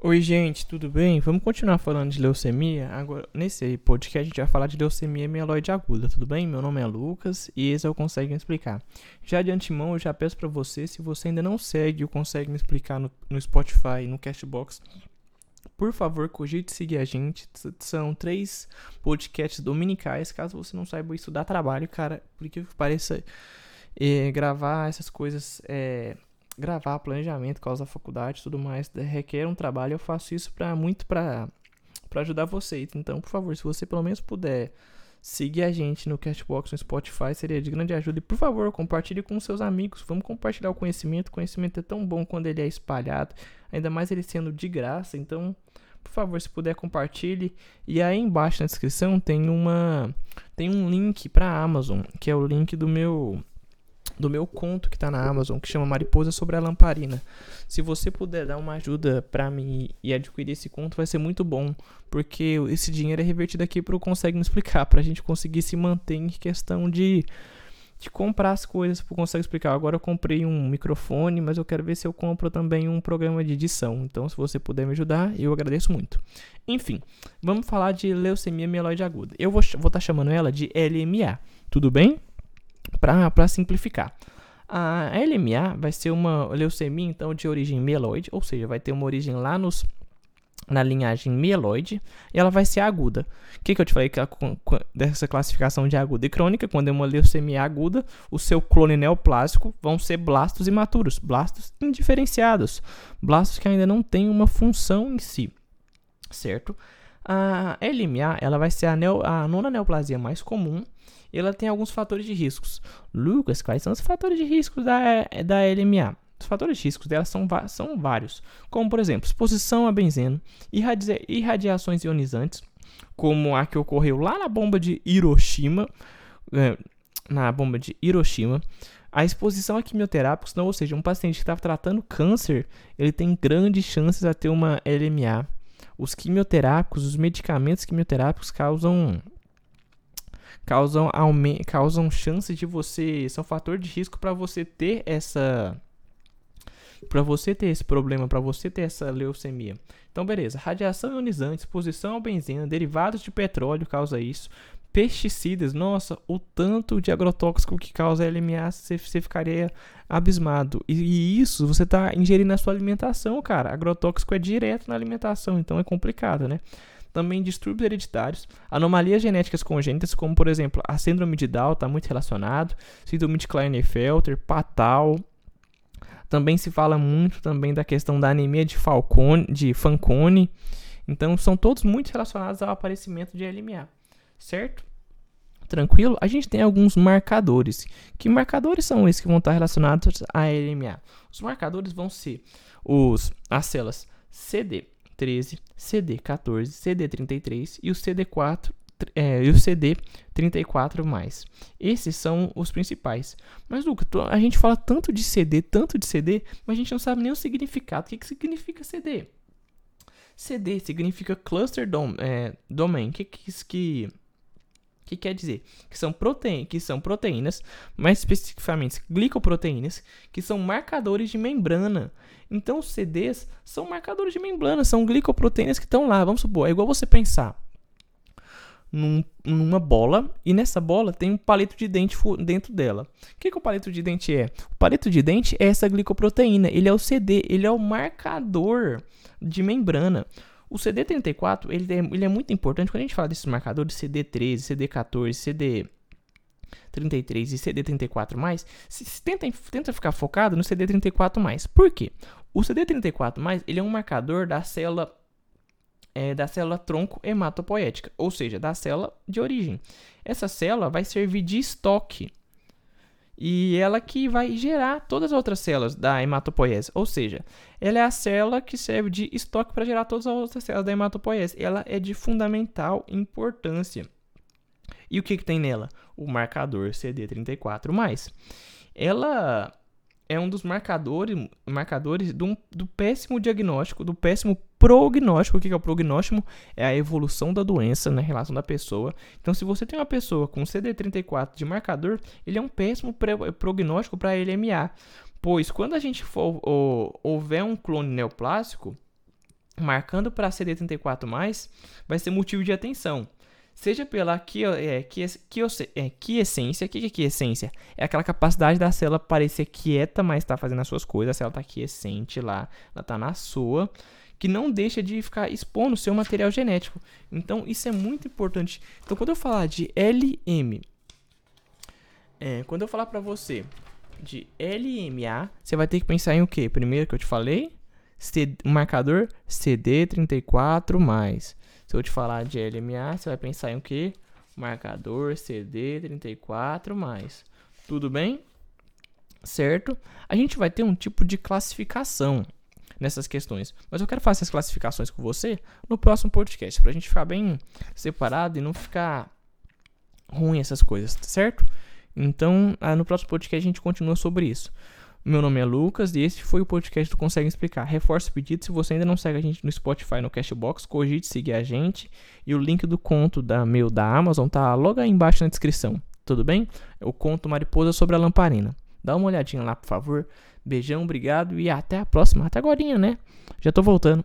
Oi, gente, tudo bem? Vamos continuar falando de leucemia. Agora, nesse podcast, a gente vai falar de leucemia mieloide aguda, tudo bem? Meu nome é Lucas e esse é o Consegue Me Explicar. Já de antemão, eu já peço para você, se você ainda não segue o Consegue Me Explicar no, no Spotify, no Castbox, por favor, cogite seguir a gente. São três podcasts dominicais. Caso você não saiba, isso dá trabalho, cara. Por que pareça é, gravar essas coisas. É, gravar planejamento, causa da faculdade tudo mais, requer um trabalho. Eu faço isso para muito para para ajudar vocês. Então, por favor, se você pelo menos puder seguir a gente no Castbox, no Spotify, seria de grande ajuda. E por favor, compartilhe com seus amigos. Vamos compartilhar o conhecimento. O conhecimento é tão bom quando ele é espalhado, ainda mais ele sendo de graça. Então, por favor, se puder compartilhe. E aí embaixo na descrição tem uma tem um link para Amazon, que é o link do meu do meu conto que está na Amazon, que chama Mariposa sobre a Lamparina. Se você puder dar uma ajuda para mim e adquirir esse conto, vai ser muito bom, porque esse dinheiro é revertido aqui para o Consegue Me Explicar, para a gente conseguir se manter em questão de, de comprar as coisas para Consegue Explicar. Agora eu comprei um microfone, mas eu quero ver se eu compro também um programa de edição. Então, se você puder me ajudar, eu agradeço muito. Enfim, vamos falar de leucemia mieloide aguda. Eu vou estar tá chamando ela de LMA, tudo bem? Para simplificar. A LMA vai ser uma leucemia então de origem mieloide, ou seja, vai ter uma origem lá nos na linhagem mieloide e ela vai ser aguda. O que, que eu te falei que a, dessa classificação de aguda e crônica? Quando é uma leucemia aguda, o seu clone neoplásico vão ser blastos imaturos, blastos indiferenciados, blastos que ainda não têm uma função em si, certo? A LMA ela vai ser a, neo, a nona neoplasia mais comum ela tem alguns fatores de riscos. Lucas, quais são os fatores de riscos da, da LMA? Os fatores de riscos dela são, são vários, como por exemplo, exposição a benzeno, irradia irradiações ionizantes, como a que ocorreu lá na bomba de Hiroshima, é, na bomba de Hiroshima, a exposição a quimioterápicos, não, ou seja, um paciente que estava tratando câncer, ele tem grandes chances a ter uma LMA. Os quimioterápicos, os medicamentos quimioterápicos causam causam, causam chance de você. São fator de risco para você ter essa. Para você ter esse problema, para você ter essa leucemia. Então, beleza. Radiação ionizante, exposição ao benzina, derivados de petróleo causa isso. Pesticidas, nossa, o tanto de agrotóxico que causa LMA, você, você ficaria abismado. E, e isso você está ingerindo na sua alimentação, cara. Agrotóxico é direto na alimentação, então é complicado, né? Também distúrbios hereditários, anomalias genéticas congênitas, como por exemplo a síndrome de Down está muito relacionado, síndrome de Klinefelter, Patal. Também se fala muito também da questão da anemia de, Falcone, de Fanconi. Então são todos muito relacionados ao aparecimento de LMA, certo? Tranquilo? A gente tem alguns marcadores. Que marcadores são esses que vão estar relacionados à LMA? Os marcadores vão ser os, as células CD, 13, CD14, CD33 e o CD4 é, e o CD 34 mais. Esses são os principais. Mas Luca, a gente fala tanto de CD, tanto de CD, mas a gente não sabe nem o significado. O que, que significa CD? CD significa Cluster dom, é, Domain. O que, que, que que quer dizer que são, proteínas, que são proteínas, mais especificamente glicoproteínas, que são marcadores de membrana. Então, os CDs são marcadores de membrana, são glicoproteínas que estão lá. Vamos supor, é igual você pensar num, numa bola e nessa bola tem um palito de dente dentro dela. O que, que o palito de dente é? O palito de dente é essa glicoproteína, ele é o CD, ele é o marcador de membrana. O CD34 ele é, ele é muito importante quando a gente fala desses marcadores CD13, CD14, CD33 e CD34+, se, se tenta, tenta ficar focado no CD34+. Por quê? O CD34+, ele é um marcador da célula é, da célula tronco hematopoética, ou seja, da célula de origem. Essa célula vai servir de estoque e ela que vai gerar todas as outras células da hematopoiese. Ou seja, ela é a célula que serve de estoque para gerar todas as outras células da hematopoiese. Ela é de fundamental importância. E o que, que tem nela? O marcador CD34+. Ela é um dos marcadores, marcadores do, do péssimo diagnóstico, do péssimo prognóstico. O que é o prognóstico? É a evolução da doença na relação da pessoa. Então, se você tem uma pessoa com CD34 de marcador, ele é um péssimo prognóstico para LMA. Pois, quando a gente for ou, houver um clone neoplásico, marcando para CD34+, vai ser motivo de atenção. Seja pela que, é, que, é, quiescência. O que é quiescência? É aquela capacidade da célula parecer quieta, mas está fazendo as suas coisas. A célula está quiescente lá, ela está na sua que não deixa de ficar expondo o seu material genético. Então, isso é muito importante. Então, quando eu falar de LM, é, quando eu falar para você de LMA, você vai ter que pensar em o que? Primeiro que eu te falei, C, marcador CD34+. Se eu te falar de LMA, você vai pensar em o que? Marcador CD34+. Tudo bem? Certo? A gente vai ter um tipo de classificação nessas questões. Mas eu quero fazer essas classificações com você no próximo podcast, pra gente ficar bem separado e não ficar ruim essas coisas, certo? Então, ah, no próximo podcast a gente continua sobre isso. Meu nome é Lucas e esse foi o podcast do Consegue Explicar. Reforço o pedido, se você ainda não segue a gente no Spotify, no Cashbox, cogite seguir a gente. E o link do conto da meu da Amazon tá logo aí embaixo na descrição. Tudo bem? É o conto Mariposa sobre a Lamparina. Dá uma olhadinha lá, por favor. Beijão, obrigado e até a próxima. Até agora, né? Já tô voltando.